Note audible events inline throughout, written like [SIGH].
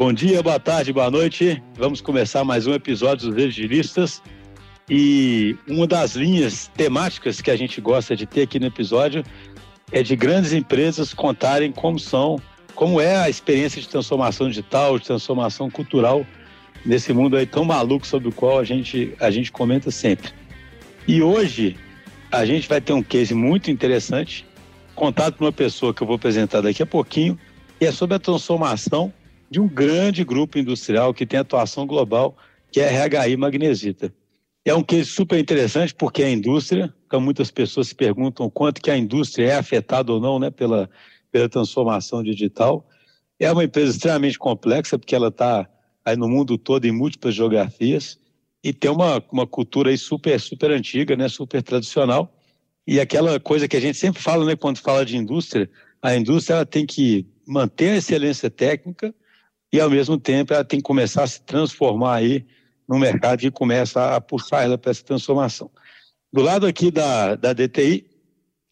Bom dia, boa tarde, boa noite. Vamos começar mais um episódio dos Agilistas. E uma das linhas temáticas que a gente gosta de ter aqui no episódio é de grandes empresas contarem como são, como é a experiência de transformação digital, de transformação cultural nesse mundo aí tão maluco sobre o qual a gente, a gente comenta sempre. E hoje a gente vai ter um case muito interessante, contado por uma pessoa que eu vou apresentar daqui a pouquinho, e é sobre a transformação de um grande grupo industrial que tem atuação global, que é a RHI Magnesita. É um case super interessante porque a indústria, como muitas pessoas se perguntam quanto que a indústria é afetada ou não né, pela, pela transformação digital. É uma empresa extremamente complexa porque ela está no mundo todo em múltiplas geografias e tem uma, uma cultura aí super, super antiga, né, super tradicional. E aquela coisa que a gente sempre fala né, quando fala de indústria, a indústria ela tem que manter a excelência técnica, e, ao mesmo tempo, ela tem que começar a se transformar aí no mercado e começa a puxar ela para essa transformação. Do lado aqui da, da DTI,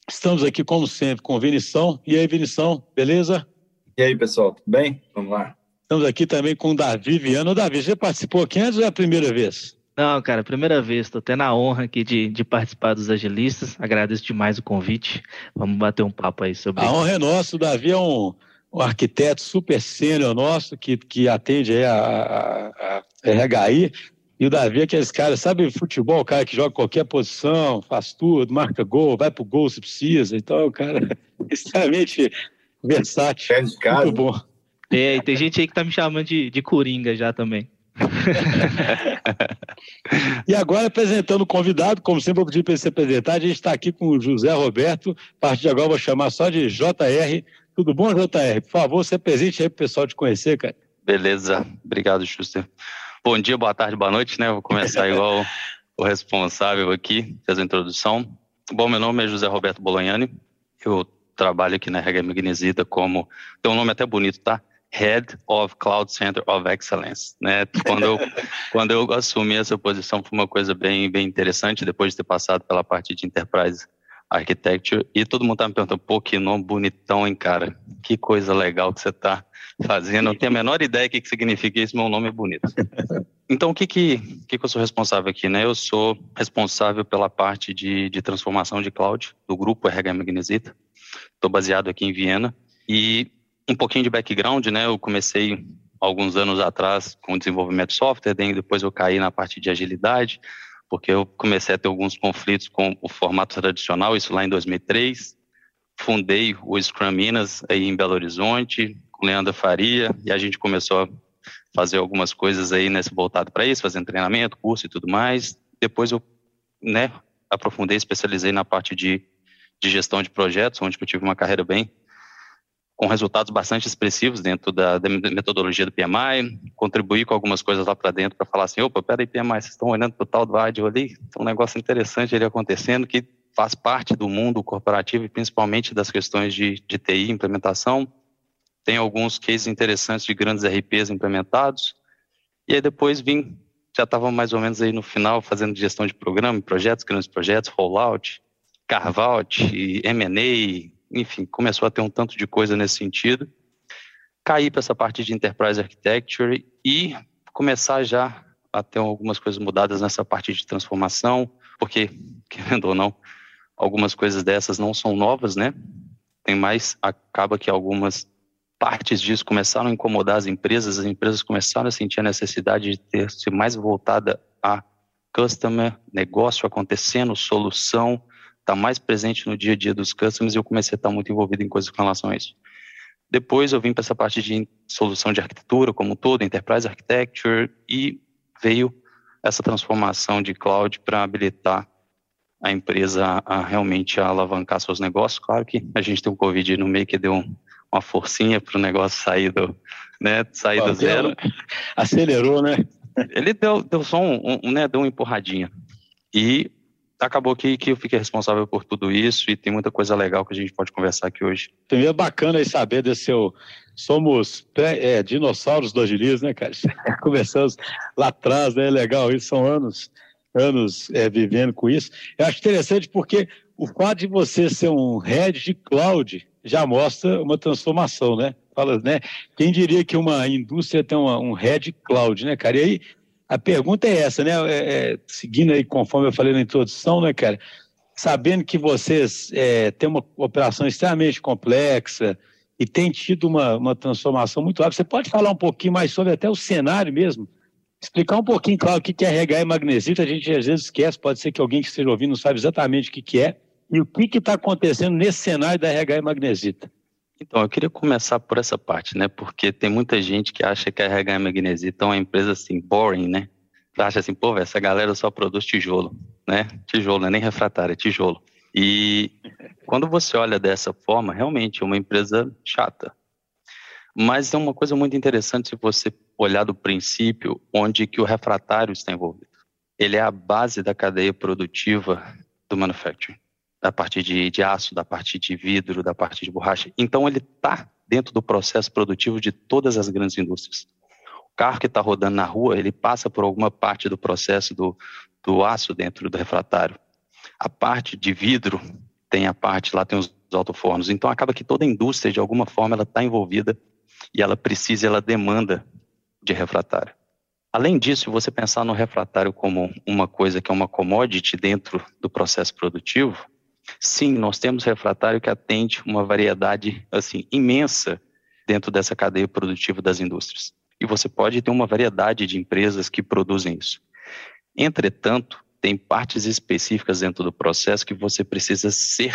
estamos aqui, como sempre, com o Vinição. E aí, Vinição, beleza? E aí, pessoal, tudo bem? Vamos lá. Estamos aqui também com o Davi Viana. Davi, você participou aqui antes ou é a primeira vez? Não, cara, primeira vez. Estou tendo a honra aqui de, de participar dos agilistas. Agradeço demais o convite. Vamos bater um papo aí sobre. A honra é nossa. O Davi é um, um arquiteto super sênior nosso, que, que atende aí a, a, a RHI, e o Davi é aqueles caras, sabe futebol, o cara que joga qualquer posição, faz tudo, marca gol, vai pro gol se precisa, então é um [LAUGHS] cara extremamente versátil. É de casa. Muito bom. É, e tem gente aí que tá me chamando de, de Coringa já também. [LAUGHS] e agora apresentando o convidado, como sempre eu pedi para ele se apresentar, a gente está aqui com o José Roberto, a partir de agora eu vou chamar só de JR, tudo bom, JR? Por favor, se presente aí para o pessoal te conhecer, cara. Beleza, obrigado, Schuster. Bom dia, boa tarde, boa noite, né? Vou começar [LAUGHS] igual o responsável aqui, fez a introdução. Bom, meu nome é José Roberto Bolognani, eu trabalho aqui na RH Magnesita como, tem um nome até bonito, tá? Head of Cloud Center of Excellence, né? Quando eu, [LAUGHS] quando eu assumi essa posição foi uma coisa bem, bem interessante, depois de ter passado pela parte de Enterprise Architecture, e todo mundo tá me perguntando, pô, que nome bonitão, hein, cara? Que coisa legal que você tá fazendo. Não tenho a menor ideia do que, que significa isso, meu nome é bonito. [LAUGHS] Então, o que que, que que eu sou responsável aqui, né? Eu sou responsável pela parte de, de transformação de cloud do grupo RH Magnesita. Estou baseado aqui em Viena. E um pouquinho de background, né? Eu comecei alguns anos atrás com desenvolvimento de software, depois eu caí na parte de agilidade, porque eu comecei a ter alguns conflitos com o formato tradicional, isso lá em 2003. Fundei o Scrum Minas aí em Belo Horizonte, com Leandro Faria, e a gente começou a fazer algumas coisas aí nesse voltado para isso, fazendo treinamento, curso e tudo mais. Depois eu, né, aprofundei, especializei na parte de, de gestão de projetos, onde eu tive uma carreira bem com resultados bastante expressivos dentro da, da metodologia do PMI, contribuir com algumas coisas lá para dentro para falar assim, opa, peraí, PMI, vocês estão olhando para o tal do áudio ali, tem um negócio interessante ali acontecendo que faz parte do mundo corporativo e principalmente das questões de, de TI, implementação. Tem alguns cases interessantes de grandes RPs implementados. E aí depois vim, já estava mais ou menos aí no final fazendo gestão de programa, projetos, grandes projetos, rollout, carve-out, M&A, enfim, começou a ter um tanto de coisa nesse sentido. Cair para essa parte de Enterprise Architecture e começar já a ter algumas coisas mudadas nessa parte de transformação, porque, [LAUGHS] querendo ou não, algumas coisas dessas não são novas, né? Tem mais, acaba que algumas partes disso começaram a incomodar as empresas, as empresas começaram a sentir a necessidade de ter se mais voltada a customer, negócio acontecendo, solução, está mais presente no dia a dia dos customers e eu comecei a estar muito envolvido em coisas com relação a isso. Depois eu vim para essa parte de solução de arquitetura como um todo, Enterprise Architecture, e veio essa transformação de cloud para habilitar a empresa a, realmente alavancar seus negócios. Claro que a gente tem o Covid no meio que deu um, uma forcinha para o negócio sair do, né, sair do zero. Acelerou, né? Ele deu, deu só um, um, né, deu uma empurradinha. E acabou que, que eu fiquei responsável por tudo isso e tem muita coisa legal que a gente pode conversar aqui hoje. Primeiro, bacana aí saber desse seu. Somos é, dinossauros do agilismo, né, cara? [LAUGHS] Começamos lá atrás, né? Legal, isso são anos, anos é, vivendo com isso. Eu acho interessante porque o fato de você ser um head de cloud já mostra uma transformação, né? fala, né? Quem diria que uma indústria tem uma, um head cloud, né, cara? E aí, a pergunta é essa, né? É, é, seguindo aí, conforme eu falei na introdução, né, cara? Sabendo que vocês é, têm uma operação extremamente complexa e tem tido uma, uma transformação muito rápida, você pode falar um pouquinho mais sobre até o cenário mesmo? Explicar um pouquinho, claro, o que é RH e magnesita, a gente às vezes esquece, pode ser que alguém que esteja ouvindo não sabe exatamente o que, que é, e o que está acontecendo nesse cenário da RH e magnesita. Então, eu queria começar por essa parte, né? Porque tem muita gente que acha que a RH Magnesita é uma empresa assim, boring, né? Acha assim, pô, essa galera só produz tijolo, né? Tijolo, não é nem refratário, é tijolo. E quando você olha dessa forma, realmente é uma empresa chata. Mas é uma coisa muito interessante se você olhar do princípio onde que o refratário está envolvido. Ele é a base da cadeia produtiva do manufacturing da parte de, de aço, da parte de vidro, da parte de borracha. Então, ele está dentro do processo produtivo de todas as grandes indústrias. O carro que está rodando na rua, ele passa por alguma parte do processo do, do aço dentro do refratário. A parte de vidro tem a parte, lá tem os alto-fornos. Então, acaba que toda a indústria, de alguma forma, ela está envolvida e ela precisa, ela demanda de refratário. Além disso, você pensar no refratário como uma coisa que é uma commodity dentro do processo produtivo, Sim, nós temos refratário que atende uma variedade assim imensa dentro dessa cadeia produtiva das indústrias. E você pode ter uma variedade de empresas que produzem isso. Entretanto, tem partes específicas dentro do processo que você precisa ser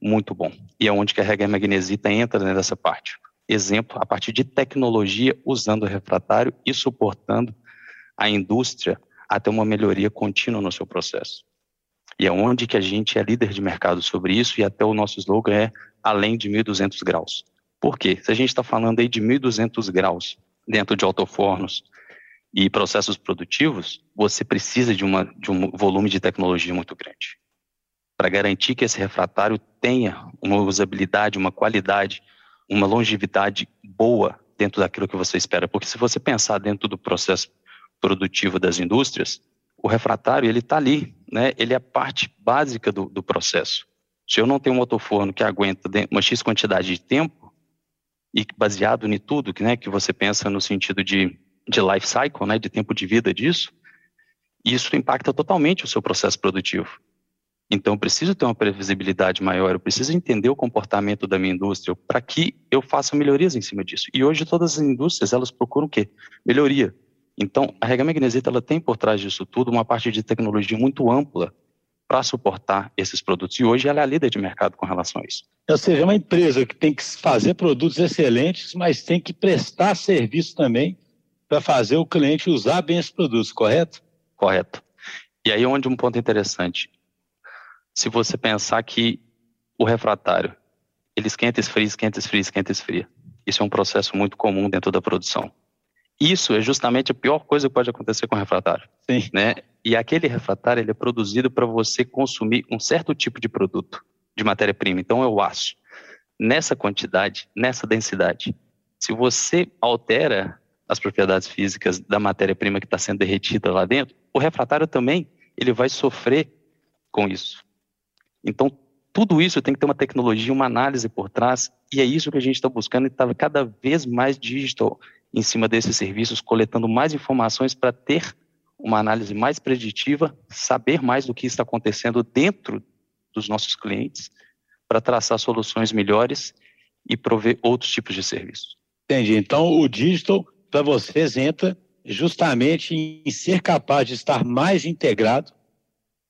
muito bom. E é onde que a regra magnesita entra nessa parte. Exemplo, a partir de tecnologia usando o refratário e suportando a indústria até uma melhoria contínua no seu processo. E é onde que a gente é líder de mercado sobre isso e até o nosso slogan é além de 1.200 graus. Por quê? Se a gente está falando aí de 1.200 graus dentro de autofornos e processos produtivos, você precisa de, uma, de um volume de tecnologia muito grande. Para garantir que esse refratário tenha uma usabilidade, uma qualidade, uma longevidade boa dentro daquilo que você espera. Porque se você pensar dentro do processo produtivo das indústrias, o refratário ele está ali, né? Ele é a parte básica do, do processo. Se eu não tenho um motoforno que aguenta uma x quantidade de tempo e baseado em tudo que, né, que você pensa no sentido de, de life cycle, né, de tempo de vida disso, isso impacta totalmente o seu processo produtivo. Então, eu preciso ter uma previsibilidade maior, eu preciso entender o comportamento da minha indústria para que eu faça melhorias em cima disso. E hoje todas as indústrias, elas procuram o quê? Melhoria. Então, a Rega Magnesita ela tem por trás disso tudo uma parte de tecnologia muito ampla para suportar esses produtos. E hoje ela é a líder de mercado com relação a isso. Ou seja, é uma empresa que tem que fazer produtos excelentes, mas tem que prestar serviço também para fazer o cliente usar bem esses produtos, correto? Correto. E aí onde um ponto interessante. Se você pensar que o refratário, ele esquenta, esfria, esquenta, esfria, esquenta, esfria. Isso é um processo muito comum dentro da produção. Isso é justamente a pior coisa que pode acontecer com o refratário. Sim. Né? E aquele refratário ele é produzido para você consumir um certo tipo de produto, de matéria-prima. Então é o aço. Nessa quantidade, nessa densidade. Se você altera as propriedades físicas da matéria-prima que está sendo derretida lá dentro, o refratário também ele vai sofrer com isso. Então, tudo isso tem que ter uma tecnologia, uma análise por trás, e é isso que a gente está buscando e está cada vez mais digital em cima desses serviços, coletando mais informações para ter uma análise mais preditiva, saber mais do que está acontecendo dentro dos nossos clientes, para traçar soluções melhores e prover outros tipos de serviços. Entendi. Então, o digital, para vocês, entra justamente em ser capaz de estar mais integrado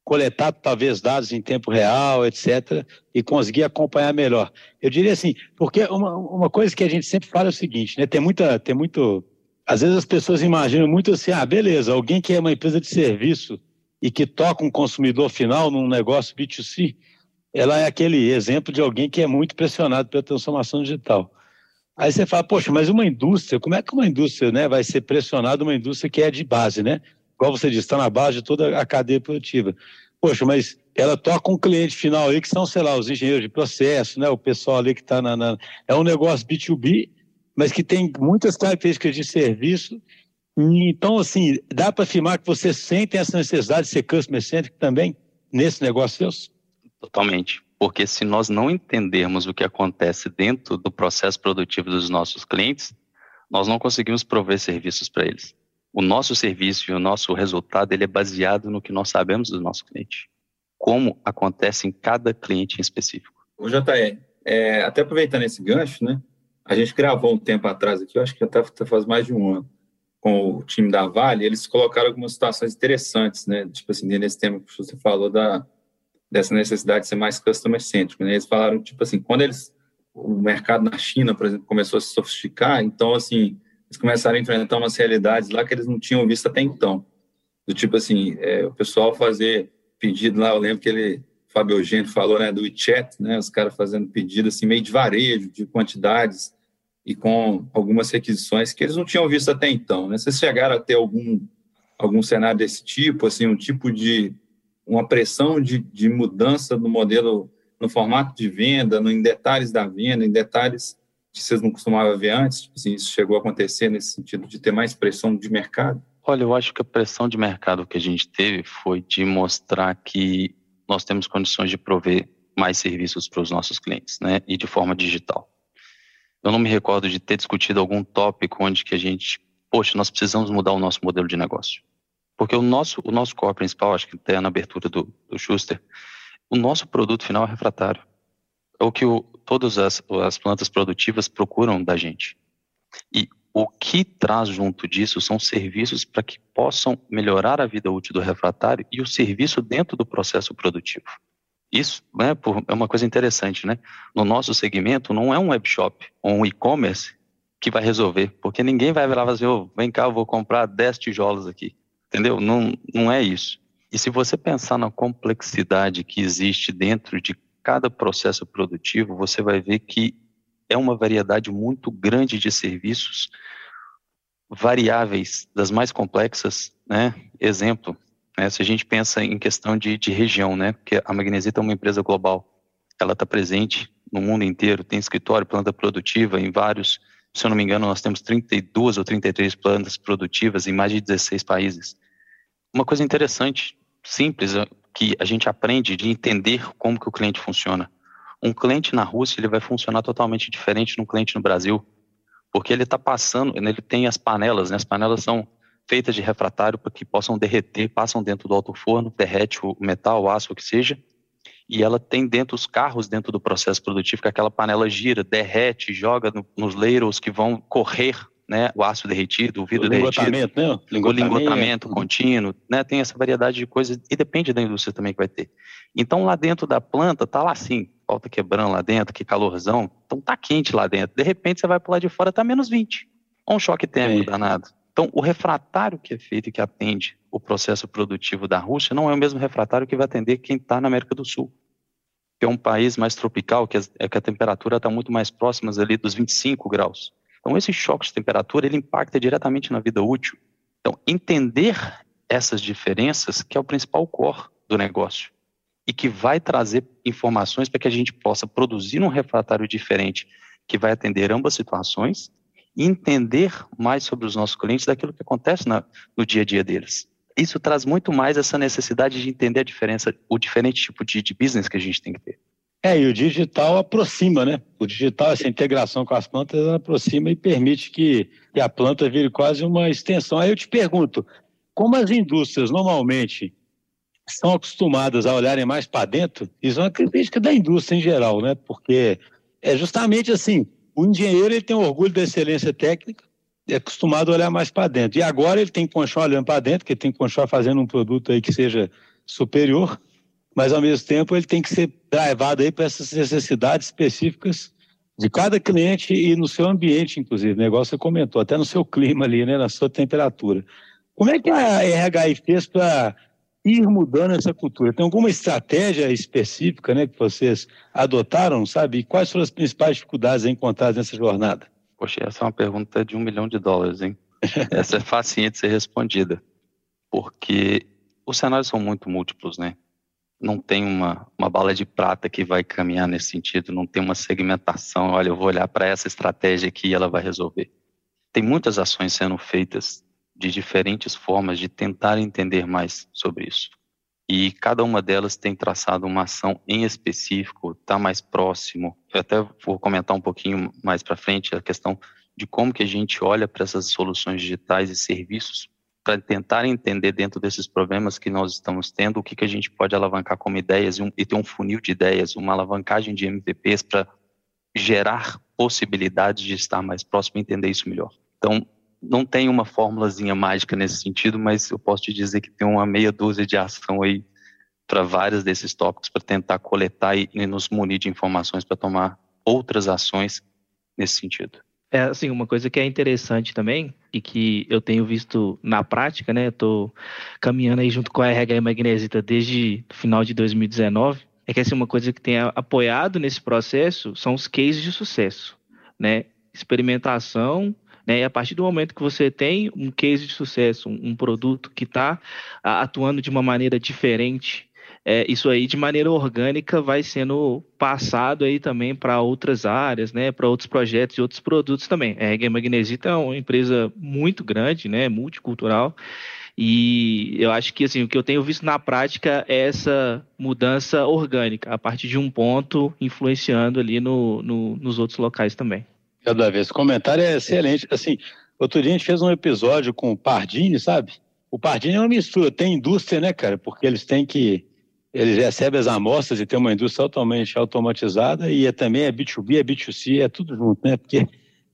coletar talvez dados em tempo real, etc., e conseguir acompanhar melhor. Eu diria assim, porque uma, uma coisa que a gente sempre fala é o seguinte, né? Tem muita, tem muito. Às vezes as pessoas imaginam muito assim, ah, beleza, alguém que é uma empresa de serviço e que toca um consumidor final num negócio B2C, ela é aquele exemplo de alguém que é muito pressionado pela transformação digital. Aí você fala, poxa, mas uma indústria, como é que uma indústria né, vai ser pressionada, uma indústria que é de base, né? Igual você disse, está na base de toda a cadeia produtiva. Poxa, mas ela toca um cliente final aí que são, sei lá, os engenheiros de processo, né? O pessoal ali que está na, na, É um negócio B2B, mas que tem muitas características de serviço. Então, assim, dá para afirmar que você sente essa necessidade de ser customer centric também nesse negócio seu? Totalmente. Porque se nós não entendermos o que acontece dentro do processo produtivo dos nossos clientes, nós não conseguimos prover serviços para eles. O nosso serviço e o nosso resultado ele é baseado no que nós sabemos do nosso cliente. Como acontece em cada cliente em específico. O JR, é, até aproveitando esse gancho, né? A gente gravou um tempo atrás aqui, eu acho que até faz mais de um ano, com o time da Vale, eles colocaram algumas situações interessantes, né? Tipo assim, nesse tema que você falou da, dessa necessidade de ser mais customer cêntrico, né? Eles falaram, tipo assim, quando eles o mercado na China, por exemplo, começou a se sofisticar, então, assim, eles começaram a enfrentar umas realidades lá que eles não tinham visto até então. Do tipo assim, é, o pessoal fazer pedido lá, eu lembro que ele, Fábio Eugênio falou, né, do WeChat, né, os caras fazendo pedido, assim, meio de varejo, de quantidades, e com algumas requisições que eles não tinham visto até então, né? Vocês chegaram a ter algum, algum cenário desse tipo, assim, um tipo de, uma pressão de, de mudança do modelo no formato de venda, no, em detalhes da venda, em detalhes que vocês não costumavam ver antes? Tipo assim, isso chegou a acontecer nesse sentido de ter mais pressão de mercado? Olha, eu acho que a pressão de mercado que a gente teve foi de mostrar que nós temos condições de prover mais serviços para os nossos clientes, né? E de forma digital. Eu não me recordo de ter discutido algum tópico onde que a gente, poxa, nós precisamos mudar o nosso modelo de negócio. Porque o nosso, o nosso core principal, acho que até na abertura do, do Schuster, o nosso produto final é refratário. É o que o, todas as, as plantas produtivas procuram da gente. E o que traz junto disso são serviços para que possam melhorar a vida útil do refratário e o serviço dentro do processo produtivo. Isso né, é uma coisa interessante, né? No nosso segmento, não é um webshop ou um e-commerce que vai resolver, porque ninguém vai virar e dizer, oh, vem cá, eu vou comprar 10 tijolos aqui, entendeu? Não, não é isso. E se você pensar na complexidade que existe dentro de cada processo produtivo, você vai ver que é uma variedade muito grande de serviços, variáveis das mais complexas, né? Exemplo, né? se a gente pensa em questão de, de região, né? Porque a Magnesita é uma empresa global, ela está presente no mundo inteiro, tem escritório, planta produtiva em vários, se eu não me engano, nós temos 32 ou 33 plantas produtivas em mais de 16 países. Uma coisa interessante, simples, é que a gente aprende de entender como que o cliente funciona. Um cliente na Rússia ele vai funcionar totalmente diferente de um cliente no Brasil, porque ele está passando, ele tem as panelas, né? as panelas são feitas de refratário para que possam derreter, passam dentro do alto forno, derrete o metal, o aço, o que seja, e ela tem dentro os carros dentro do processo produtivo, que aquela panela gira, derrete, joga no, nos layers que vão correr né, o aço derretido, o vidro o derretido, né? o lingotamento contínuo, né, tem essa variedade de coisas e depende da indústria também que vai ter. Então lá dentro da planta tá lá assim, falta quebrando lá dentro, que calorzão, então tá quente lá dentro. De repente você vai pular de fora, tá menos 20. Um choque térmico danado. Então o refratário que é feito e que atende o processo produtivo da Rússia não é o mesmo refratário que vai atender quem está na América do Sul que é um país mais tropical, que, é, que a temperatura está muito mais próxima ali dos 25 graus. Então, esse choque de temperatura, ele impacta diretamente na vida útil. Então, entender essas diferenças, que é o principal core do negócio, e que vai trazer informações para que a gente possa produzir um refratário diferente, que vai atender ambas situações, e entender mais sobre os nossos clientes daquilo que acontece na, no dia a dia deles. Isso traz muito mais essa necessidade de entender a diferença, o diferente tipo de, de business que a gente tem que ter. É, e o digital aproxima, né? O digital, essa integração com as plantas, aproxima e permite que, que a planta vire quase uma extensão. Aí eu te pergunto, como as indústrias normalmente estão acostumadas a olharem mais para dentro, isso é uma crítica da indústria em geral, né? Porque é justamente assim, o engenheiro ele tem orgulho da excelência técnica, é acostumado a olhar mais para dentro. E agora ele tem que continuar olhando para dentro, porque tem que continuar fazendo um produto aí que seja superior, mas ao mesmo tempo ele tem que ser drivado aí para essas necessidades específicas de cada cliente e no seu ambiente, inclusive. O negócio você comentou, até no seu clima ali, né, na sua temperatura. Como é que a RHI fez para ir mudando essa cultura? Tem alguma estratégia específica né, que vocês adotaram, sabe? E quais foram as principais dificuldades encontradas nessa jornada? Poxa, essa é uma pergunta de um milhão de dólares, hein? essa é facinha de ser respondida, porque os cenários são muito múltiplos, né? Não tem uma, uma bala de prata que vai caminhar nesse sentido, não tem uma segmentação, olha, eu vou olhar para essa estratégia aqui e ela vai resolver. Tem muitas ações sendo feitas de diferentes formas de tentar entender mais sobre isso. e cada uma delas tem traçado uma ação em específico, está mais próximo. Eu até vou comentar um pouquinho mais para frente a questão de como que a gente olha para essas soluções digitais e serviços para tentar entender dentro desses problemas que nós estamos tendo o que, que a gente pode alavancar como ideias e, um, e ter um funil de ideias, uma alavancagem de MVPs para gerar possibilidades de estar mais próximo e entender isso melhor. Então, não tem uma fórmulazinha mágica nesse sentido, mas eu posso te dizer que tem uma meia dúzia de ação aí para vários desses tópicos para tentar coletar e, e nos munir de informações para tomar outras ações nesse sentido. É, assim, uma coisa que é interessante também e que eu tenho visto na prática, né? Eu tô caminhando aí junto com a RH Magnesita desde o final de 2019, é que assim, uma coisa que tem apoiado nesse processo são os cases de sucesso, né? Experimentação, né? E a partir do momento que você tem um case de sucesso, um, um produto que está atuando de uma maneira diferente é, isso aí de maneira orgânica vai sendo passado aí também para outras áreas, né, para outros projetos e outros produtos também. A Reggae Magnesita é uma empresa muito grande, né, multicultural, e eu acho que assim, o que eu tenho visto na prática é essa mudança orgânica, a partir de um ponto, influenciando ali no, no nos outros locais também. Cada vez, comentário é excelente. Assim, outro dia a gente fez um episódio com o Pardini, sabe? O Pardini é uma mistura, tem indústria, né, cara? Porque eles têm que eles recebem as amostras e tem uma indústria totalmente automatizada e é, também é B2B, é B2C, é tudo junto, né? Porque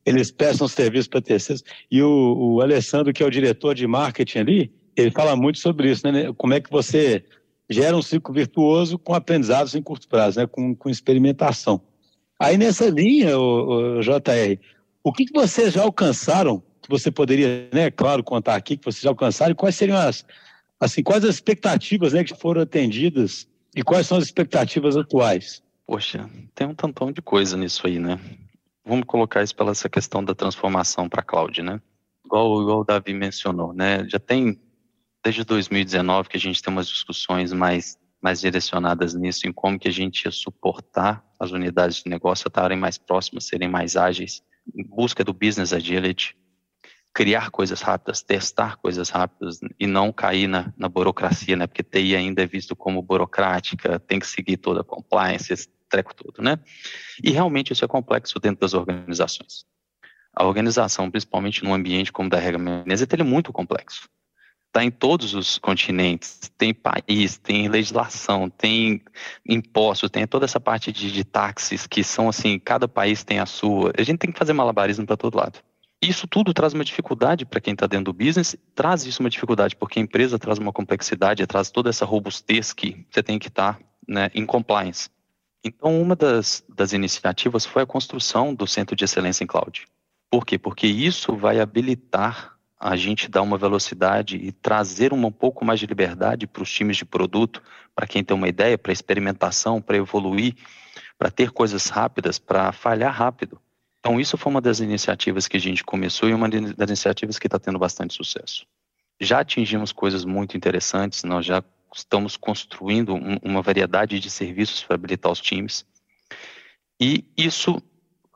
eles prestam serviço para terceiros. E o, o, Alessandro, que é o diretor de marketing ali, ele fala muito sobre isso, né? Como é que você gera um ciclo virtuoso com aprendizados em curto prazo, né? Com, com experimentação. Aí nessa linha, o, o JR, o que, que vocês já alcançaram, que você poderia, né, claro, contar aqui, que vocês já alcançaram, e quais seriam as, assim, quais as expectativas né, que foram atendidas e quais são as expectativas atuais? Poxa, tem um tantão de coisa nisso aí, né? Vamos colocar isso pela essa questão da transformação para cloud, né? Igual, igual o Davi mencionou, né? Já tem desde 2019 que a gente tem umas discussões mais mais direcionadas nisso, em como que a gente ia suportar as unidades de negócio a estarem mais próximas, serem mais ágeis, em busca do business agility, criar coisas rápidas, testar coisas rápidas e não cair na, na burocracia, né? Porque TI ainda é visto como burocrática, tem que seguir toda a compliance, esse treco todo, né? E realmente isso é complexo dentro das organizações. A organização, principalmente num ambiente como o da Regra Menezes, ele é muito complexo. Está em todos os continentes, tem país, tem legislação, tem impostos, tem toda essa parte de, de táxis que são assim, cada país tem a sua. A gente tem que fazer malabarismo para todo lado. Isso tudo traz uma dificuldade para quem está dentro do business, traz isso uma dificuldade porque a empresa traz uma complexidade, traz toda essa robustez que você tem que estar tá, né, em compliance. Então, uma das, das iniciativas foi a construção do Centro de Excelência em Cloud. Por quê? Porque isso vai habilitar a gente dar uma velocidade e trazer um pouco mais de liberdade para os times de produto, para quem tem uma ideia, para experimentação, para evoluir, para ter coisas rápidas, para falhar rápido. Então, isso foi uma das iniciativas que a gente começou e uma das iniciativas que está tendo bastante sucesso. Já atingimos coisas muito interessantes, nós já estamos construindo um, uma variedade de serviços para habilitar os times. E isso,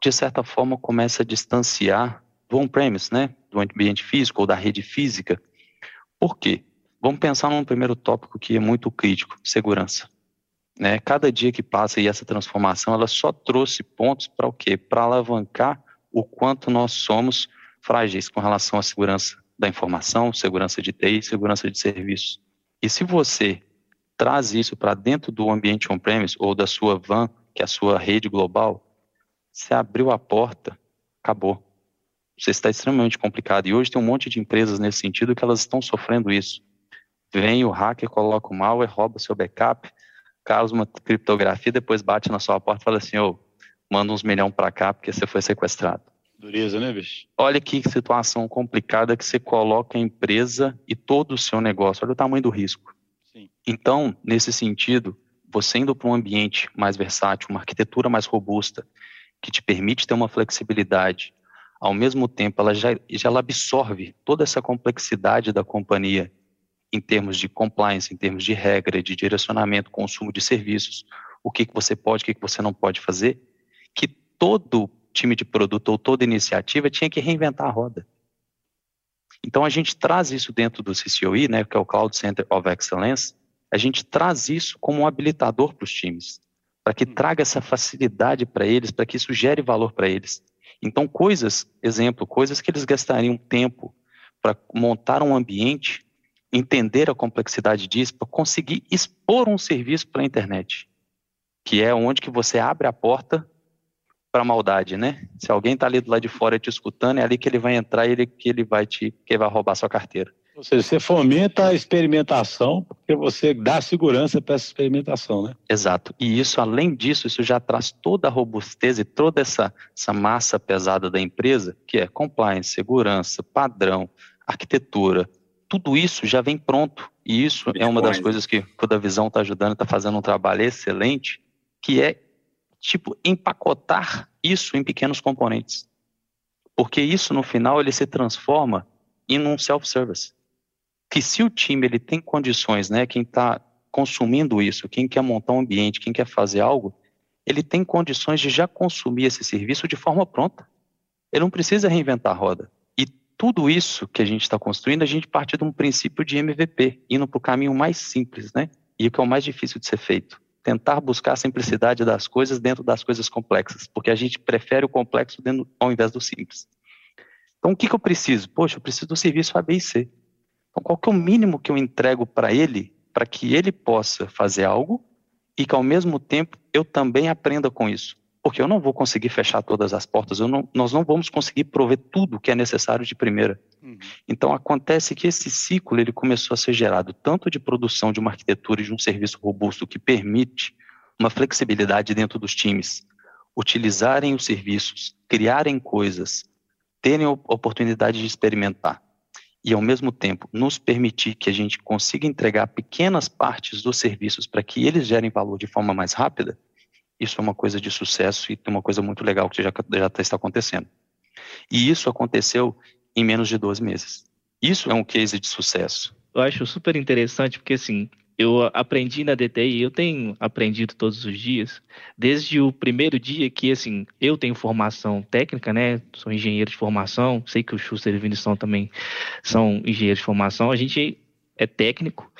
de certa forma, começa a distanciar do on-premise, né? do ambiente físico ou da rede física. Por quê? Vamos pensar num primeiro tópico que é muito crítico, segurança. Né? Cada dia que passa e essa transformação, ela só trouxe pontos para o quê? Para alavancar o quanto nós somos frágeis com relação à segurança da informação, segurança de TI, segurança de serviços. E se você traz isso para dentro do ambiente on-premise ou da sua van, que é a sua rede global, você abriu a porta, acabou. Você está extremamente complicado. E hoje tem um monte de empresas nesse sentido que elas estão sofrendo isso. Vem o hacker, coloca o malware, rouba seu backup, causa uma criptografia, depois bate na sua porta e fala assim, ô, oh, manda uns milhão para cá porque você foi sequestrado. Dureza, né, bicho? Olha que situação complicada que você coloca a empresa e todo o seu negócio. Olha o tamanho do risco. Sim. Então, nesse sentido, você indo para um ambiente mais versátil, uma arquitetura mais robusta, que te permite ter uma flexibilidade, ao mesmo tempo ela já, já ela absorve toda essa complexidade da companhia em termos de compliance, em termos de regra, de direcionamento, consumo de serviços, o que, que você pode, o que, que você não pode fazer, que todo time de produto ou toda iniciativa tinha que reinventar a roda. Então a gente traz isso dentro do CCOE, né, que é o Cloud Center of Excellence, a gente traz isso como um habilitador para os times, para que traga essa facilidade para eles, para que isso gere valor para eles. Então, coisas, exemplo, coisas que eles gastariam tempo para montar um ambiente, entender a complexidade disso, para conseguir expor um serviço para a internet, que é onde que você abre a porta para a maldade, né? Se alguém está ali do lado de fora te escutando, é ali que ele vai entrar e ele, que ele vai te que vai roubar sua carteira. Ou seja, você fomenta a experimentação, porque você dá segurança para essa experimentação, né? Exato. E isso, além disso, isso já traz toda a robustez e toda essa, essa massa pesada da empresa, que é compliance, segurança, padrão, arquitetura. Tudo isso já vem pronto. E isso Bitcoin. é uma das coisas que o da Visão está ajudando, está fazendo um trabalho excelente, que é, tipo, empacotar isso em pequenos componentes. Porque isso, no final, ele se transforma em um self-service que se o time ele tem condições, né, quem está consumindo isso, quem quer montar um ambiente, quem quer fazer algo, ele tem condições de já consumir esse serviço de forma pronta. Ele não precisa reinventar a roda. Tudo isso que a gente está construindo, a gente parte de um princípio de MVP, indo para o caminho mais simples, né? E o que é o mais difícil de ser feito. Tentar buscar a simplicidade das coisas dentro das coisas complexas, porque a gente prefere o complexo dentro, ao invés do simples. Então, o que, que eu preciso? Poxa, eu preciso do serviço A, B e C. Então, qual que é o mínimo que eu entrego para ele, para que ele possa fazer algo e que, ao mesmo tempo, eu também aprenda com isso? Porque eu não vou conseguir fechar todas as portas, não, nós não vamos conseguir prover tudo que é necessário de primeira. Uhum. Então, acontece que esse ciclo ele começou a ser gerado tanto de produção de uma arquitetura e de um serviço robusto que permite uma flexibilidade dentro dos times, utilizarem os serviços, criarem coisas, terem oportunidade de experimentar e, ao mesmo tempo, nos permitir que a gente consiga entregar pequenas partes dos serviços para que eles gerem valor de forma mais rápida, isso é uma coisa de sucesso e uma coisa muito legal que já, já está acontecendo. E isso aconteceu em menos de 12 meses. Isso é um case de sucesso. Eu acho super interessante porque, assim, eu aprendi na DTI, eu tenho aprendido todos os dias, desde o primeiro dia que, assim, eu tenho formação técnica, né? Sou engenheiro de formação, sei que o Schuster e o Vinição também são engenheiros de formação, a gente é técnico,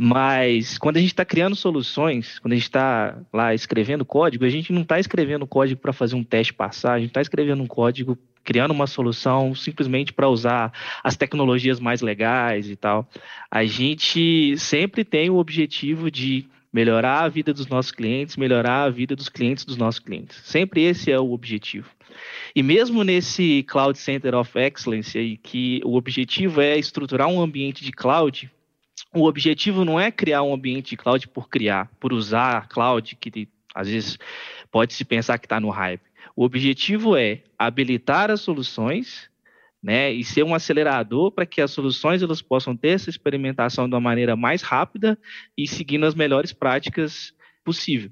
mas quando a gente está criando soluções, quando a gente está lá escrevendo código, a gente não está escrevendo código para fazer um teste passar, a gente está escrevendo um código criando uma solução simplesmente para usar as tecnologias mais legais e tal. A gente sempre tem o objetivo de melhorar a vida dos nossos clientes, melhorar a vida dos clientes dos nossos clientes. Sempre esse é o objetivo. E mesmo nesse Cloud Center of Excellence aí, que o objetivo é estruturar um ambiente de cloud, o objetivo não é criar um ambiente de cloud por criar, por usar cloud, que às vezes pode se pensar que está no hype. O objetivo é habilitar as soluções né, e ser um acelerador para que as soluções elas possam ter essa experimentação de uma maneira mais rápida e seguindo as melhores práticas possível.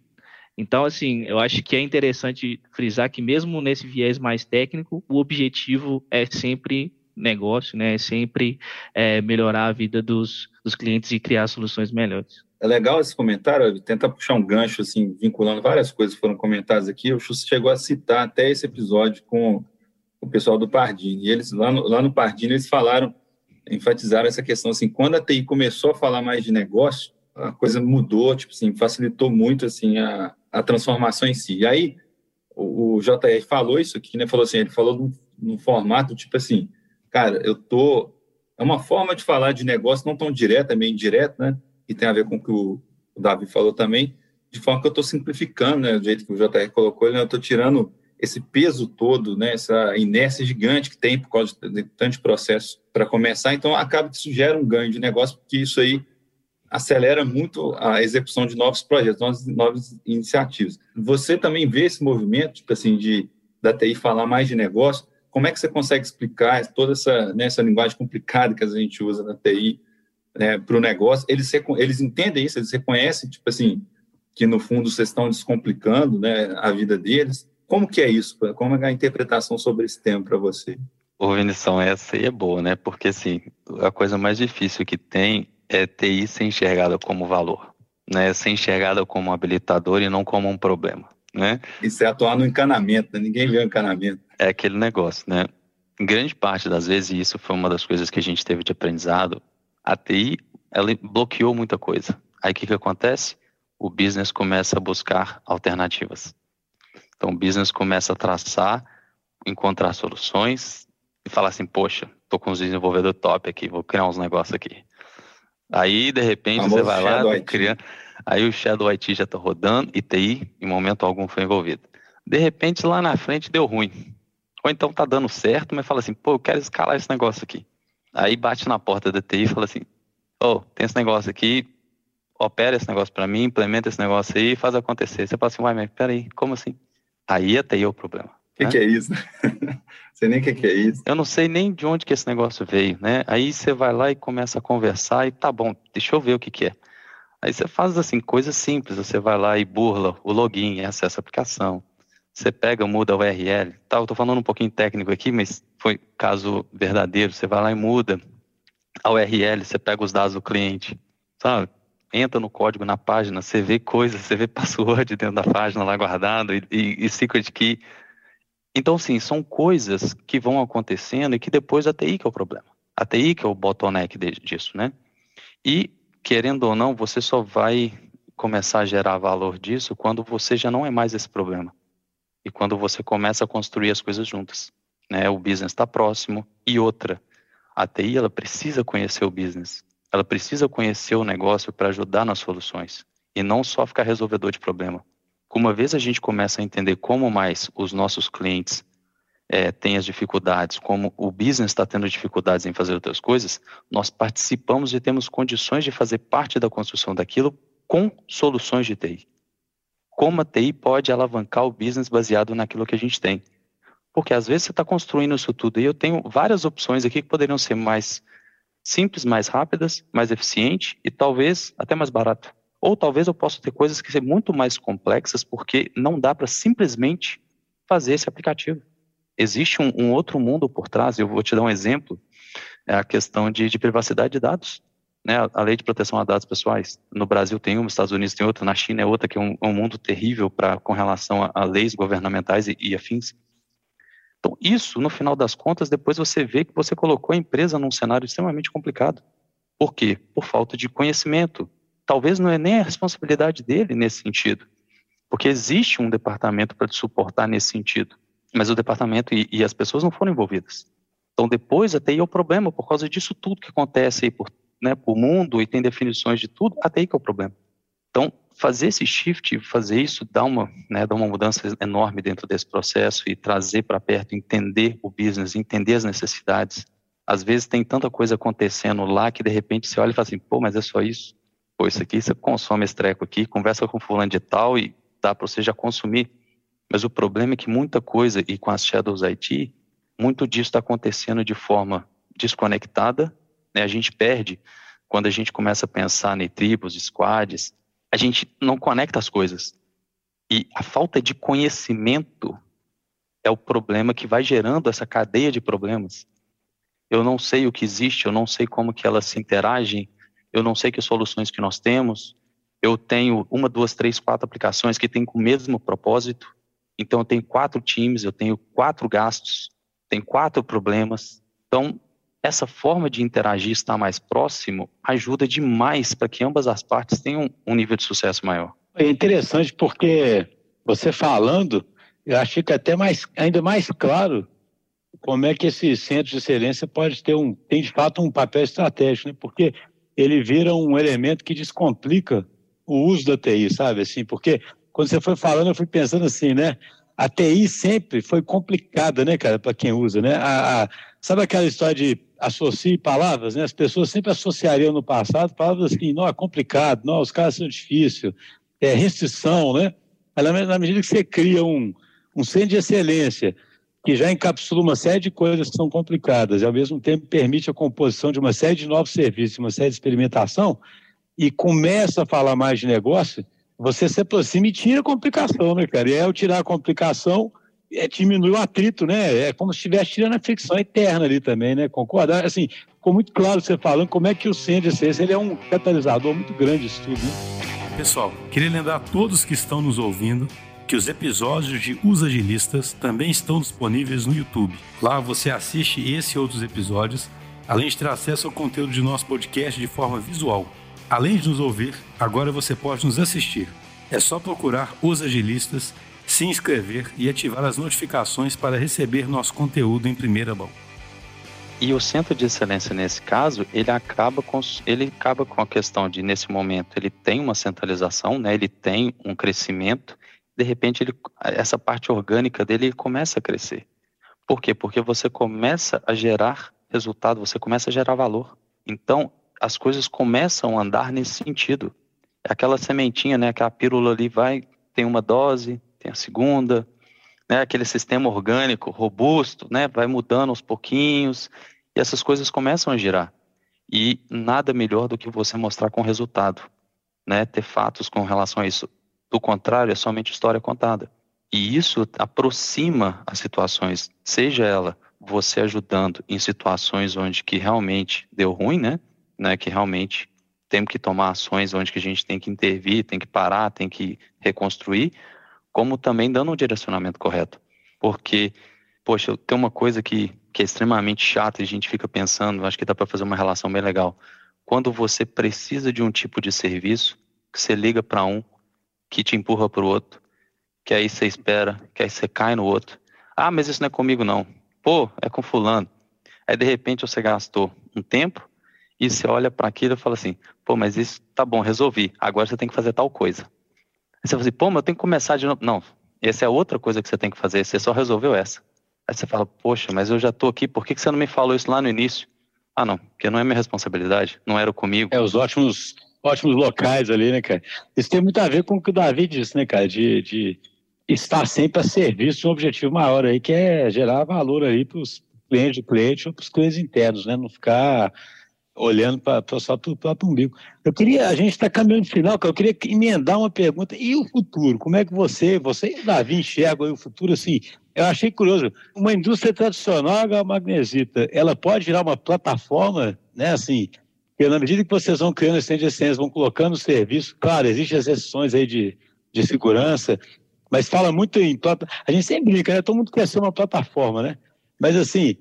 Então, assim, eu acho que é interessante frisar que mesmo nesse viés mais técnico, o objetivo é sempre negócio, né? É sempre é, melhorar a vida dos, dos clientes e criar soluções melhores. É legal esse comentário, tentar puxar um gancho, assim, vinculando várias coisas que foram comentadas aqui. O Chus chegou a citar até esse episódio com o pessoal do Pardini. E eles, lá no, lá no Pardini, eles falaram, enfatizaram essa questão, assim, quando a TI começou a falar mais de negócio, a coisa mudou, tipo assim, facilitou muito, assim, a, a transformação em si. E aí, o, o JR falou isso aqui, né? Falou assim, ele falou num, num formato, tipo assim, cara, eu tô... É uma forma de falar de negócio não tão direta, é meio indireto, né? e tem a ver com o que o, Davi falou também, de forma que eu estou simplificando, né, do jeito que o JR colocou, né, eu estou tirando esse peso todo, né, essa inércia gigante que tem por causa de tanto processo para começar, então acaba que isso gera um ganho de negócio, porque isso aí acelera muito a execução de novos projetos, novas, novas iniciativas. Você também vê esse movimento, tipo assim, de da TI falar mais de negócio, como é que você consegue explicar toda essa, né, essa linguagem complicada que a gente usa na TI né, para o negócio, eles, eles entendem isso, eles reconhecem, tipo assim, que no fundo vocês estão descomplicando né, a vida deles. Como que é isso? Como é a interpretação sobre esse tema para você? Ô, Vinição, essa aí é boa, né? Porque, assim, a coisa mais difícil que tem é TI ser enxergada como valor, né? Ser enxergada como habilitador e não como um problema, né? Isso é atuar no encanamento, né? Ninguém vê o encanamento. É aquele negócio, né? Em grande parte das vezes, e isso foi uma das coisas que a gente teve de aprendizado, a TI ela bloqueou muita coisa. Aí o que, que acontece? O business começa a buscar alternativas. Então o business começa a traçar, encontrar soluções e falar assim, poxa, tô com os desenvolvedores top aqui, vou criar uns negócios aqui. Aí, de repente, você vai lá, cria... aí o Shadow IT já está rodando e TI, em momento algum, foi envolvido. De repente, lá na frente, deu ruim. Ou então tá dando certo, mas fala assim, pô, eu quero escalar esse negócio aqui. Aí bate na porta da TI e fala assim, ô, oh, tem esse negócio aqui, opera esse negócio para mim, implementa esse negócio aí faz acontecer. Você fala assim, uai, mas peraí, como assim? Aí a TI é o problema. O que, né? que, é isso? [LAUGHS] sei nem o que, que, é isso. Eu não sei nem de onde que esse negócio veio, né? Aí você vai lá e começa a conversar e tá bom, deixa eu ver o que, que é. Aí você faz assim, coisas simples, você vai lá e burla o login, acessa a aplicação. Você pega, muda a URL. Tá, eu tô falando um pouquinho técnico aqui, mas foi caso verdadeiro. Você vai lá e muda a URL, você pega os dados do cliente, sabe? Entra no código na página, você vê coisas, você vê [LAUGHS] password dentro da página lá guardado e, e, e secret key. Então, sim, são coisas que vão acontecendo e que depois a TI que é o problema. A TI que é o bottleneck disso, né? E, querendo ou não, você só vai começar a gerar valor disso quando você já não é mais esse problema. E quando você começa a construir as coisas juntas. Né? O business está próximo. E outra, a TI ela precisa conhecer o business. Ela precisa conhecer o negócio para ajudar nas soluções. E não só ficar resolvedor de problema uma vez a gente começa a entender como mais os nossos clientes é, têm as dificuldades, como o business está tendo dificuldades em fazer outras coisas, nós participamos e temos condições de fazer parte da construção daquilo com soluções de TI. Como a TI pode alavancar o business baseado naquilo que a gente tem. Porque às vezes você está construindo isso tudo e eu tenho várias opções aqui que poderiam ser mais simples, mais rápidas, mais eficientes e talvez até mais barato. Ou talvez eu possa ter coisas que são muito mais complexas porque não dá para simplesmente fazer esse aplicativo. Existe um, um, outro mundo por trás, eu vou te dar um exemplo, é a questão de, de privacidade de dados. Né, a lei de proteção a dados pessoais. No Brasil tem uma, nos Estados Unidos tem outra, na China é outra, que é um, é um mundo terrível pra, com relação a, a leis governamentais e, e, afins. Então, isso, no final das contas, depois você vê que você colocou a empresa num cenário extremamente complicado. Por quê? Por falta de conhecimento, talvez não é nem a responsabilidade dele nesse sentido, porque existe um departamento para te suportar nesse sentido, mas o departamento e, e, as pessoas não foram envolvidas. Então depois até aí é o problema, por causa disso tudo que acontece aí por, né, por mundo e tem definições de tudo, até aí que é o problema. Então fazer esse shift, fazer isso, dá uma, né, dá uma mudança enorme dentro desse processo e trazer para perto, entender o business, entender as necessidades. Às vezes tem tanta coisa acontecendo lá que de repente você olha e fala assim, pô, mas é só isso pô, isso aqui você consome esse treco aqui, conversa com fulano de tal e dá para você já consumir. Mas o problema é que muita coisa, e com as Shadows IT, muito disso está acontecendo de forma desconectada, né? a gente perde quando a gente começa a pensar em tribos, squads, a gente não conecta as coisas. E a falta de conhecimento é o problema que vai gerando essa cadeia de problemas. Eu não sei o que existe, eu não sei como que elas se interagem, eu não sei que soluções que nós temos, eu tenho uma, duas, três, quatro aplicações que têm o mesmo propósito, então eu tenho quatro times, eu tenho quatro gastos, tem quatro problemas, então essa forma de interagir, estar mais próximo, ajuda demais para que ambas as partes tenham um nível de sucesso maior. É interessante porque você falando, eu achei que até mais, ainda mais claro como é que esse centro de excelência pode ter um, tem de fato um papel estratégico, né? Porque ele vira um elemento que descomplica o uso da TI, sabe? Assim, porque quando você foi falando, eu fui pensando assim, né? A TI sempre foi complicada, né, cara, para quem usa, né? A, a, sabe aquela história de associe palavras, né? As pessoas sempre associariam no passado palavras assim, não, é complicado, não, os caras são difíceis, é restrição, né? Na medida que você cria um, um centro de excelência que já encapsula uma série de coisas que são complicadas e, ao mesmo tempo, permite a composição de uma série de novos serviços, uma série de experimentação, e começa a falar mais de negócio, você se aproxima e tira a complicação, né, cara? E ao tirar a complicação, é, diminui o atrito, né? É como se estivesse tirando a fricção eterna ali também, né? Concorda? Assim, ficou muito claro você falando como é que o CNDCS ele é um catalisador muito grande disso tudo, né? Pessoal, queria lembrar a todos que estão nos ouvindo que os episódios de Os Agilistas também estão disponíveis no YouTube. Lá você assiste esse e outros episódios, além de ter acesso ao conteúdo de nosso podcast de forma visual. Além de nos ouvir, agora você pode nos assistir. É só procurar Os Agilistas, se inscrever e ativar as notificações para receber nosso conteúdo em primeira mão. E o centro de excelência nesse caso, ele acaba com ele acaba com a questão de nesse momento ele tem uma centralização, né? Ele tem um crescimento, de repente ele essa parte orgânica dele começa a crescer. Por quê? Porque você começa a gerar resultado, você começa a gerar valor. Então, as coisas começam a andar nesse sentido. É aquela sementinha, né? Que a pílula ali vai, tem uma dose, tem a segunda, né? Aquele sistema orgânico robusto, né? Vai mudando aos pouquinhos e essas coisas começam a girar. E nada melhor do que você mostrar com resultado, né? Ter fatos com relação a isso. Do contrário, é somente história contada. E isso aproxima as situações, seja ela você ajudando em situações onde que realmente deu ruim, né? Né, que realmente temos que tomar ações onde que a gente tem que intervir, tem que parar, tem que reconstruir, como também dando um direcionamento correto. Porque, poxa, tem uma coisa que, que é extremamente chata e a gente fica pensando, acho que dá para fazer uma relação bem legal. Quando você precisa de um tipo de serviço, que você liga para um, que te empurra para o outro, que aí você espera, que aí você cai no outro. Ah, mas isso não é comigo não. Pô, é com fulano. Aí de repente você gastou um tempo, e você olha para aquilo e fala assim, pô, mas isso tá bom, resolvi, agora você tem que fazer tal coisa. Aí você fala assim, pô, mas eu tenho que começar de novo. Não, essa é outra coisa que você tem que fazer, você só resolveu essa. Aí você fala, poxa, mas eu já tô aqui, por que você não me falou isso lá no início? Ah, não, porque não é minha responsabilidade, não era comigo. É, os ótimos, ótimos locais ali, né, cara? Isso tem muito a ver com o que o Davi disse, né, cara, de, de estar sempre a serviço de um objetivo maior aí, que é gerar valor aí para os clientes do cliente ou para os clientes internos, né? Não ficar olhando para só para o próprio umbigo. Eu queria, a gente está caminhando de final, eu queria emendar uma pergunta. E o futuro? Como é que você, você e Davi enxergam o futuro assim? Eu achei curioso. Uma indústria tradicional, a magnesita, ela pode virar uma plataforma, né? Assim, porque na medida que vocês vão criando esse de essência, vão colocando serviço, claro, existem as exceções aí de, de segurança, mas fala muito em plataforma. A gente sempre brinca, né? Todo mundo quer ser uma plataforma, né? Mas assim,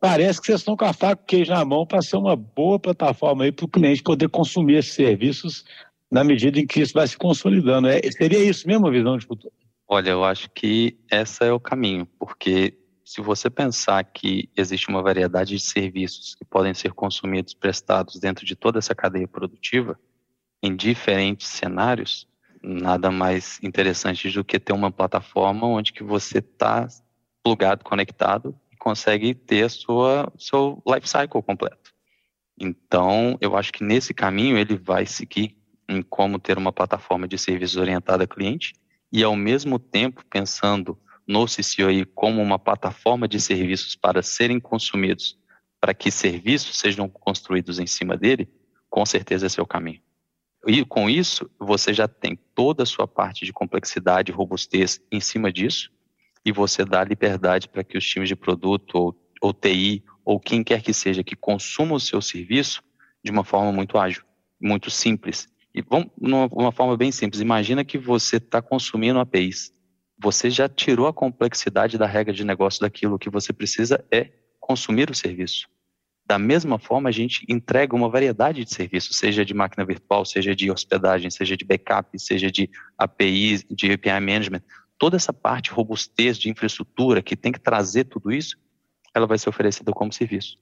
parece que vocês estão com a faca e queijo na mão para ser uma boa plataforma aí para o cliente poder consumir esses serviços na medida em que isso vai se consolidando. É, seria isso mesmo a visão de futuro? Olha, eu acho que essa é o caminho, porque se você pensar que existe uma variedade de serviços que podem ser consumidos, prestados dentro de toda essa cadeia produtiva, em diferentes cenários, nada mais interessante do que ter uma plataforma onde que você está plugado, conectado consegue ter a sua seu life cycle completo. Então, eu acho que nesse caminho ele vai seguir em como ter uma plataforma de serviços orientada a cliente e ao mesmo tempo pensando no CCOI como uma plataforma de serviços para serem consumidos, para que serviços sejam construídos em cima dele, com certeza esse é o caminho. E com isso, você já tem toda a sua parte de complexidade e robustez em cima disso, e você dá liberdade para que os times de produto ou, ou TI ou quem quer que seja que consuma o seu serviço de uma forma muito ágil, muito simples. E vamos numa uma forma bem simples. Imagina que você está consumindo APIs. Você já tirou a complexidade da regra de negócio daquilo. O que você precisa é consumir o serviço. Da mesma forma, a gente entrega uma variedade de serviços, seja de máquina virtual, seja de hospedagem, seja de backup, seja de APIs, de API management toda essa parte robustez de infraestrutura que tem que trazer tudo isso, ela vai ser oferecida como serviço.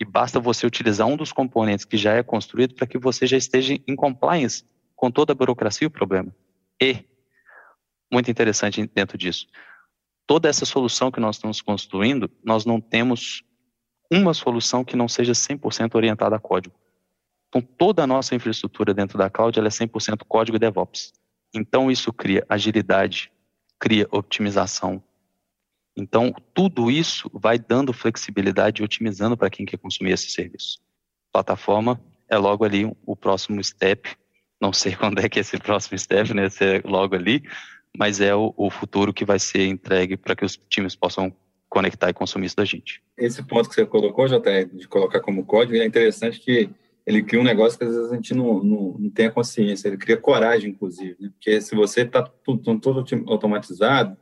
E basta você utilizar um dos componentes que já é construído para que você já esteja em compliance com toda a burocracia e o problema. E, muito interessante dentro disso, toda essa solução que nós estamos construindo, nós não temos uma solução que não seja 100% orientada a código. Então, toda a nossa infraestrutura dentro da cloud ela é 100% código DevOps. Então, isso cria agilidade, cria otimização. Então, tudo isso vai dando flexibilidade e otimizando para quem quer consumir esse serviço. Plataforma é logo ali o próximo step. Não sei [LAUGHS] quando é que é esse próximo step, né? Se é logo ali, mas é o, o futuro que vai ser entregue para que os times possam conectar e consumir isso da gente. Esse ponto que você colocou, JR, de colocar como código, é interessante que ele cria um negócio que às vezes a gente não, não, não tem a consciência, ele cria coragem, inclusive, né? porque se você está tudo, tudo automatizado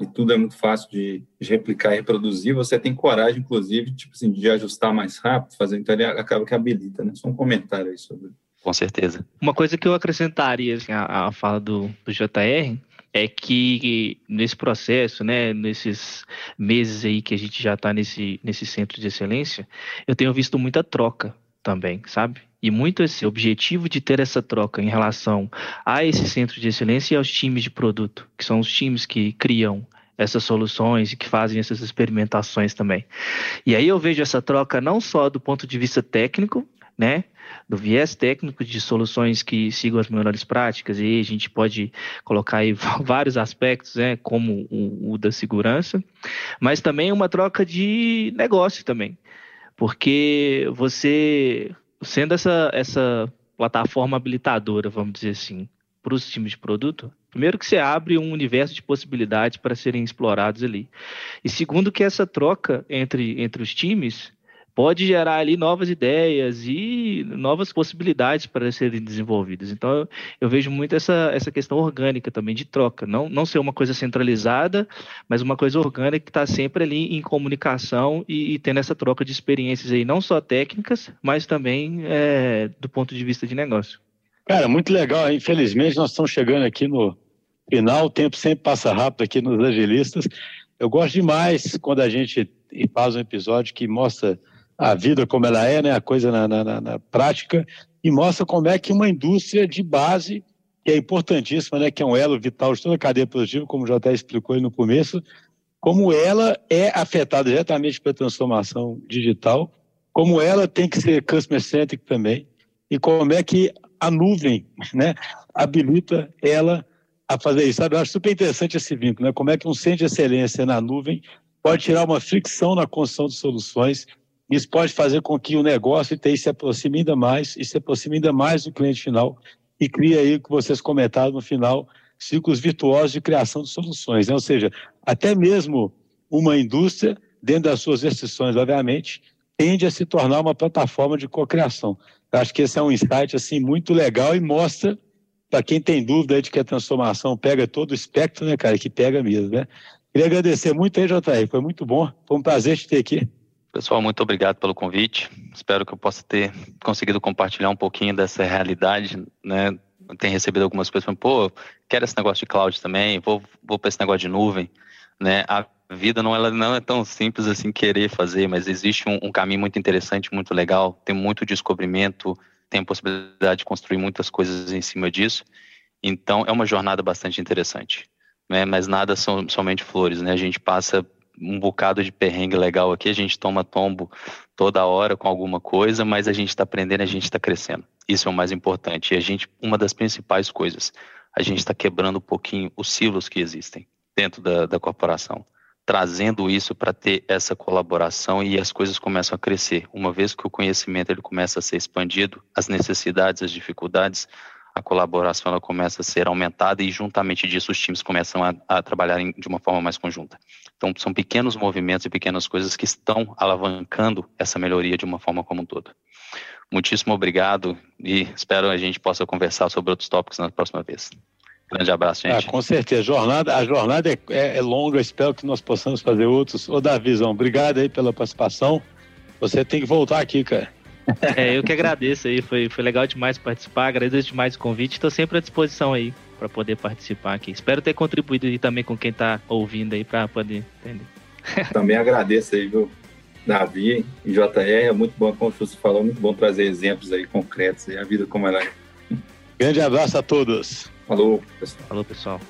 e tudo é muito fácil de, de, replicar e reproduzir, você tem coragem, inclusive, tipo assim, de ajustar mais rápido, fazer, então ele acaba que habilita, né? Só um comentário aí sobre Com certeza. Uma coisa que eu acrescentaria assim, à, à fala do, do JR é que nesse processo, né, nesses meses aí que a gente já está nesse, nesse centro de excelência, eu tenho visto muita troca também, sabe? E muito esse objetivo de ter essa troca em relação a esse centro de excelência e aos times de produto, que são os times que criam essas soluções e que fazem essas experimentações também. E aí eu vejo essa troca não só do ponto de vista técnico, né, do viés técnico de soluções que sigam as melhores práticas, e a gente pode colocar aí [LAUGHS] vários aspectos, né, como o, o da segurança, mas também uma troca de negócio também, porque você, sendo essa, essa plataforma habilitadora, vamos dizer assim, para os times de produto, primeiro que você abre um universo de possibilidades para serem explorados ali. E segundo que essa troca entre, entre os times pode gerar ali novas ideias e novas possibilidades para serem desenvolvidas. Então, eu, eu, vejo muito essa, essa questão orgânica também de troca, não, não ser uma coisa centralizada, mas uma coisa orgânica que está sempre ali em comunicação e, e, tendo essa troca de experiências aí, não só técnicas, mas também é, do ponto de vista de negócio. Cara, muito legal. Infelizmente, nós estamos chegando aqui no final, o tempo sempre passa rápido aqui nos agilistas. Eu gosto demais quando a gente faz um episódio que mostra a vida como ela é, né, a coisa na, na, na, prática, e mostra como é que uma indústria de base, que é importantíssima, né, que é um elo vital de toda a cadeia produtiva, como já até explicou aí no começo, como ela é afetada diretamente pela transformação digital, como ela tem que ser customer-centric também, e como é que a nuvem né, habilita ela a fazer isso. Sabe? Eu acho super interessante esse vínculo, né? como é que um centro de excelência na nuvem pode tirar uma fricção na construção de soluções isso pode fazer com que o negócio TI se aproxime ainda mais e se aproxime ainda mais do cliente final e cria aí que vocês comentaram no final, ciclos virtuosos de criação de soluções. Né? Ou seja, até mesmo uma indústria, dentro das suas restrições, obviamente, tende a se tornar uma plataforma de cocriação. Eu acho que esse é um insight assim muito legal e mostra para quem tem dúvida de que a transformação pega todo o espectro, né, cara, que pega mesmo, né? Queria agradecer muito aí, JR, foi muito bom, foi um prazer te ter aqui. Pessoal, muito obrigado pelo convite. Espero que eu possa ter conseguido compartilhar um pouquinho dessa realidade, né? Tem recebido algumas pessoas, pô, quero esse negócio de cloud também, vou, vou para esse negócio de nuvem, né? A vida não, ela não é tão simples assim querer fazer, mas existe um, um caminho muito interessante, muito legal, tem muito descobrimento, tem a possibilidade de construir muitas coisas em cima disso. Então, é uma jornada bastante interessante, né? Mas nada são somente flores, né? A gente passa um bocado de perrengue legal aqui, a gente toma tombo toda hora com alguma coisa, mas a gente está aprendendo, a gente está crescendo. Isso é o mais importante. E a gente, uma das principais coisas, a gente está quebrando um pouquinho os silos que existem dentro da, da corporação, trazendo isso para ter essa colaboração e as coisas começam a crescer. Uma vez que o conhecimento ele começa a ser expandido, as necessidades, as dificuldades, a colaboração ela começa a ser aumentada e juntamente disso os times começam a, a trabalhar em, de uma forma mais conjunta. Então são pequenos movimentos e pequenas coisas que estão alavancando essa melhoria de uma forma como um todo. Muitíssimo obrigado e espero a gente possa conversar sobre outros tópicos na próxima vez. Grande abraço, gente. Ah, com certeza. A jornada, a jornada é, é, é longa, espero que nós possamos fazer outros. Ô, Davizão, obrigado aí pela participação. Você tem que voltar aqui, cara. É, eu que agradeço aí, foi, foi legal demais participar, agradeço demais o convite, estou sempre à disposição aí para poder participar aqui. Espero ter contribuído aí também com quem está ouvindo aí para poder entender. [LAUGHS] Também agradeço aí, viu, Davi e JR, é muito bom, como você falou, muito bom trazer exemplos aí concretos aí, a vida como ela é. Grande abraço a todos. Falou, pessoal. Falou, pessoal.